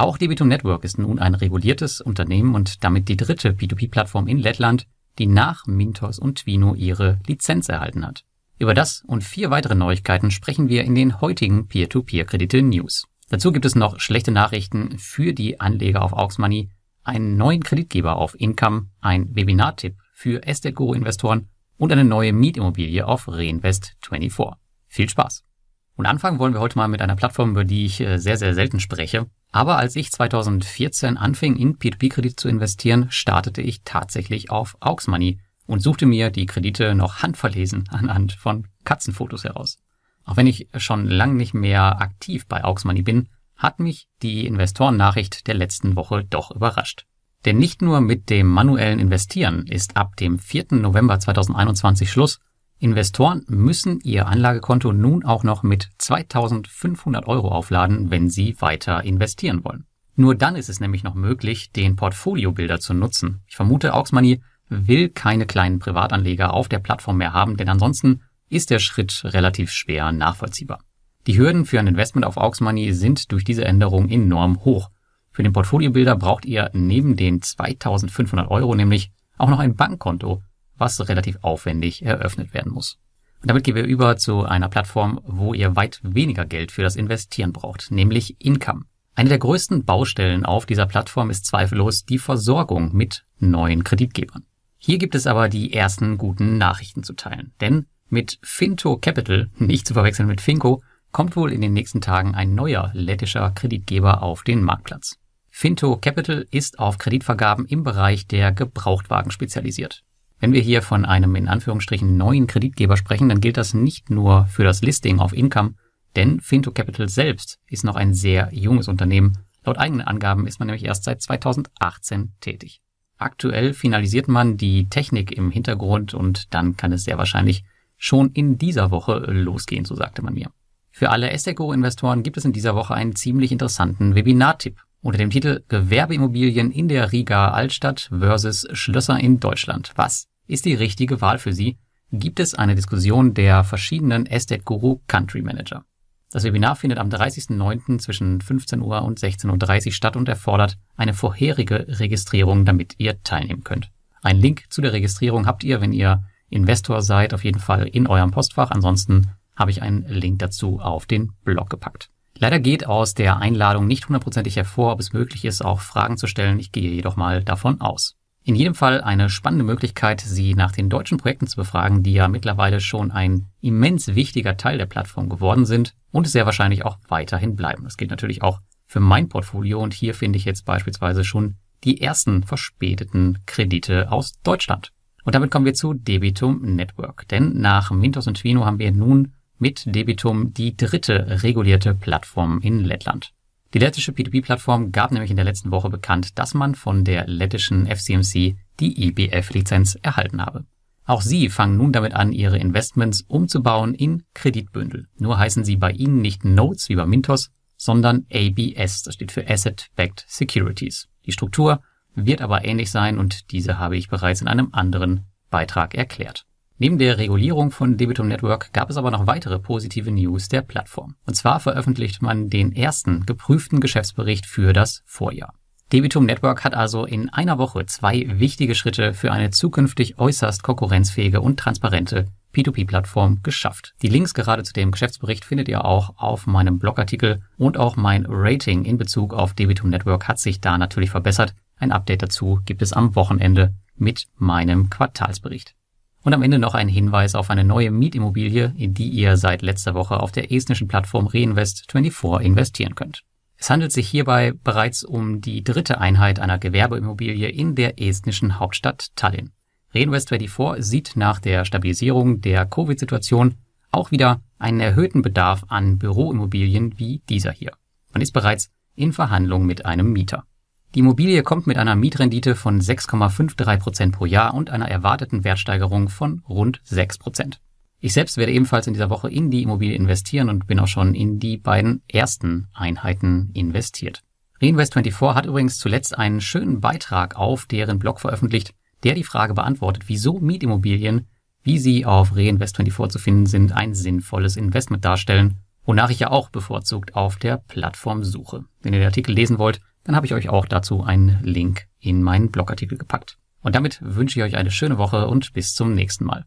Auch Debitum Network ist nun ein reguliertes Unternehmen und damit die dritte P2P-Plattform in Lettland, die nach Mintos und Twino ihre Lizenz erhalten hat. Über das und vier weitere Neuigkeiten sprechen wir in den heutigen Peer-to-Peer-Kredite-News. Dazu gibt es noch schlechte Nachrichten für die Anleger auf Auxmoney, einen neuen Kreditgeber auf Income, ein Webinartipp für Estate Guru Investoren und eine neue Mietimmobilie auf Reinvest24. Viel Spaß! Und anfangen wollen wir heute mal mit einer Plattform, über die ich äh, sehr, sehr selten spreche. Aber als ich 2014 anfing, in P2P-Kredite zu investieren, startete ich tatsächlich auf Auxmoney und suchte mir die Kredite noch handverlesen anhand von Katzenfotos heraus. Auch wenn ich schon lang nicht mehr aktiv bei Auxmoney bin, hat mich die Investorennachricht der letzten Woche doch überrascht. Denn nicht nur mit dem manuellen Investieren ist ab dem 4. November 2021 Schluss, Investoren müssen ihr Anlagekonto nun auch noch mit 2500 Euro aufladen, wenn sie weiter investieren wollen. Nur dann ist es nämlich noch möglich, den Portfolio-Bilder zu nutzen. Ich vermute, Auxmoney will keine kleinen Privatanleger auf der Plattform mehr haben, denn ansonsten ist der Schritt relativ schwer nachvollziehbar. Die Hürden für ein Investment auf Auxmoney sind durch diese Änderung enorm hoch. Für den Portfolio-Bilder braucht ihr neben den 2500 Euro nämlich auch noch ein Bankkonto was relativ aufwendig eröffnet werden muss. Und damit gehen wir über zu einer Plattform, wo ihr weit weniger Geld für das Investieren braucht, nämlich Income. Eine der größten Baustellen auf dieser Plattform ist zweifellos die Versorgung mit neuen Kreditgebern. Hier gibt es aber die ersten guten Nachrichten zu teilen, denn mit Finto Capital, nicht zu verwechseln mit Finco, kommt wohl in den nächsten Tagen ein neuer lettischer Kreditgeber auf den Marktplatz. Finto Capital ist auf Kreditvergaben im Bereich der Gebrauchtwagen spezialisiert. Wenn wir hier von einem in Anführungsstrichen neuen Kreditgeber sprechen, dann gilt das nicht nur für das Listing auf Income, denn Finto Capital selbst ist noch ein sehr junges Unternehmen. Laut eigenen Angaben ist man nämlich erst seit 2018 tätig. Aktuell finalisiert man die Technik im Hintergrund und dann kann es sehr wahrscheinlich schon in dieser Woche losgehen, so sagte man mir. Für alle Esseco-Investoren gibt es in dieser Woche einen ziemlich interessanten Webinar-Tipp unter dem Titel Gewerbeimmobilien in der Riga Altstadt versus Schlösser in Deutschland. Was ist die richtige Wahl für Sie, gibt es eine Diskussion der verschiedenen Estate Guru Country Manager. Das Webinar findet am 30.09. zwischen 15 Uhr und 16.30 Uhr statt und erfordert eine vorherige Registrierung, damit ihr teilnehmen könnt. Ein Link zu der Registrierung habt ihr, wenn ihr Investor seid, auf jeden Fall in eurem Postfach. Ansonsten habe ich einen Link dazu auf den Blog gepackt. Leider geht aus der Einladung nicht hundertprozentig hervor, ob es möglich ist, auch Fragen zu stellen. Ich gehe jedoch mal davon aus. In jedem Fall eine spannende Möglichkeit, Sie nach den deutschen Projekten zu befragen, die ja mittlerweile schon ein immens wichtiger Teil der Plattform geworden sind und sehr wahrscheinlich auch weiterhin bleiben. Das gilt natürlich auch für mein Portfolio und hier finde ich jetzt beispielsweise schon die ersten verspäteten Kredite aus Deutschland. Und damit kommen wir zu Debitum Network, denn nach Mintos und Twino haben wir nun mit Debitum die dritte regulierte Plattform in Lettland. Die lettische P2P-Plattform gab nämlich in der letzten Woche bekannt, dass man von der lettischen FCMC die IBF-Lizenz e erhalten habe. Auch sie fangen nun damit an, ihre Investments umzubauen in Kreditbündel. Nur heißen sie bei ihnen nicht Notes wie bei Mintos, sondern ABS, das steht für Asset Backed Securities. Die Struktur wird aber ähnlich sein und diese habe ich bereits in einem anderen Beitrag erklärt. Neben der Regulierung von Debitum Network gab es aber noch weitere positive News der Plattform. Und zwar veröffentlicht man den ersten geprüften Geschäftsbericht für das Vorjahr. Debitum Network hat also in einer Woche zwei wichtige Schritte für eine zukünftig äußerst konkurrenzfähige und transparente P2P-Plattform geschafft. Die Links gerade zu dem Geschäftsbericht findet ihr auch auf meinem Blogartikel und auch mein Rating in Bezug auf Debitum Network hat sich da natürlich verbessert. Ein Update dazu gibt es am Wochenende mit meinem Quartalsbericht. Und am Ende noch ein Hinweis auf eine neue Mietimmobilie, in die ihr seit letzter Woche auf der estnischen Plattform Reinvest24 investieren könnt. Es handelt sich hierbei bereits um die dritte Einheit einer Gewerbeimmobilie in der estnischen Hauptstadt Tallinn. Reinvest24 sieht nach der Stabilisierung der Covid-Situation auch wieder einen erhöhten Bedarf an Büroimmobilien wie dieser hier. Man ist bereits in Verhandlung mit einem Mieter. Die Immobilie kommt mit einer Mietrendite von 6,53 Prozent pro Jahr und einer erwarteten Wertsteigerung von rund 6 Prozent. Ich selbst werde ebenfalls in dieser Woche in die Immobilie investieren und bin auch schon in die beiden ersten Einheiten investiert. Reinvest24 hat übrigens zuletzt einen schönen Beitrag auf deren Blog veröffentlicht, der die Frage beantwortet, wieso Mietimmobilien, wie sie auf Reinvest24 zu finden sind, ein sinnvolles Investment darstellen wonach ich ja auch bevorzugt auf der Plattform suche. Wenn ihr den Artikel lesen wollt, dann habe ich euch auch dazu einen Link in meinen Blogartikel gepackt. Und damit wünsche ich euch eine schöne Woche und bis zum nächsten Mal.